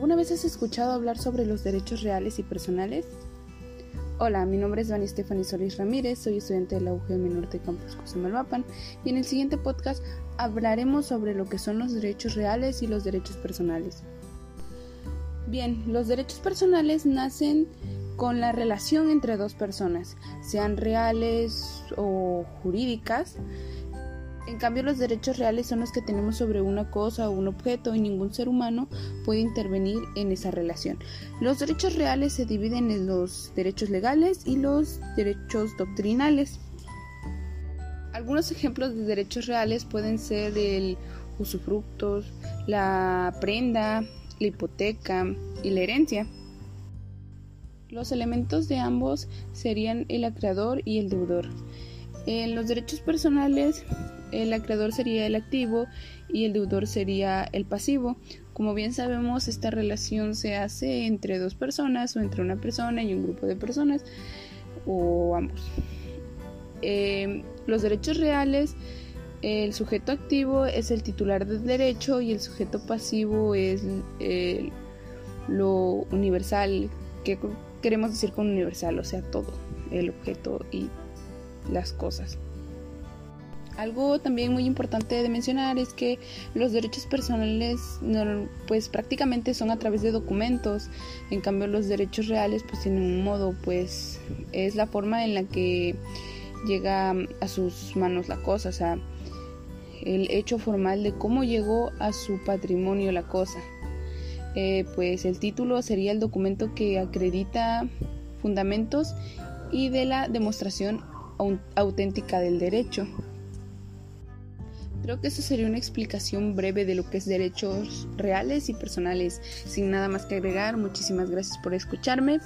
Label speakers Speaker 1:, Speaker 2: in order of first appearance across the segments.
Speaker 1: vez has escuchado hablar sobre los derechos reales y personales? Hola, mi nombre es Vani Stephanie Solís Ramírez, soy estudiante de la UGM Norte Campus Cosamalvapan y en el siguiente podcast hablaremos sobre lo que son los derechos reales y los derechos personales. Bien, los derechos personales nacen con la relación entre dos personas, sean reales o jurídicas, en cambio, los derechos reales son los que tenemos sobre una cosa o un objeto y ningún ser humano puede intervenir en esa relación. Los derechos reales se dividen en los derechos legales y los derechos doctrinales. Algunos ejemplos de derechos reales pueden ser el usufructos, la prenda, la hipoteca y la herencia. Los elementos de ambos serían el acreedor y el deudor. En los derechos personales el acreedor sería el activo y el deudor sería el pasivo. Como bien sabemos, esta relación se hace entre dos personas o entre una persona y un grupo de personas o ambos. Eh, los derechos reales, el sujeto activo es el titular del derecho y el sujeto pasivo es lo universal. ¿Qué queremos decir con universal? O sea, todo, el objeto y las cosas. Algo también muy importante de mencionar es que los derechos personales pues prácticamente son a través de documentos, en cambio los derechos reales pues tienen un modo, pues es la forma en la que llega a sus manos la cosa, o sea, el hecho formal de cómo llegó a su patrimonio la cosa. Eh, pues el título sería el documento que acredita fundamentos y de la demostración auténtica del derecho. Creo que eso sería una explicación breve de lo que es derechos reales y personales. Sin nada más que agregar, muchísimas gracias por escucharme.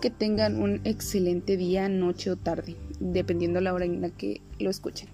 Speaker 1: Que tengan un excelente día, noche o tarde, dependiendo la hora en la que lo escuchen.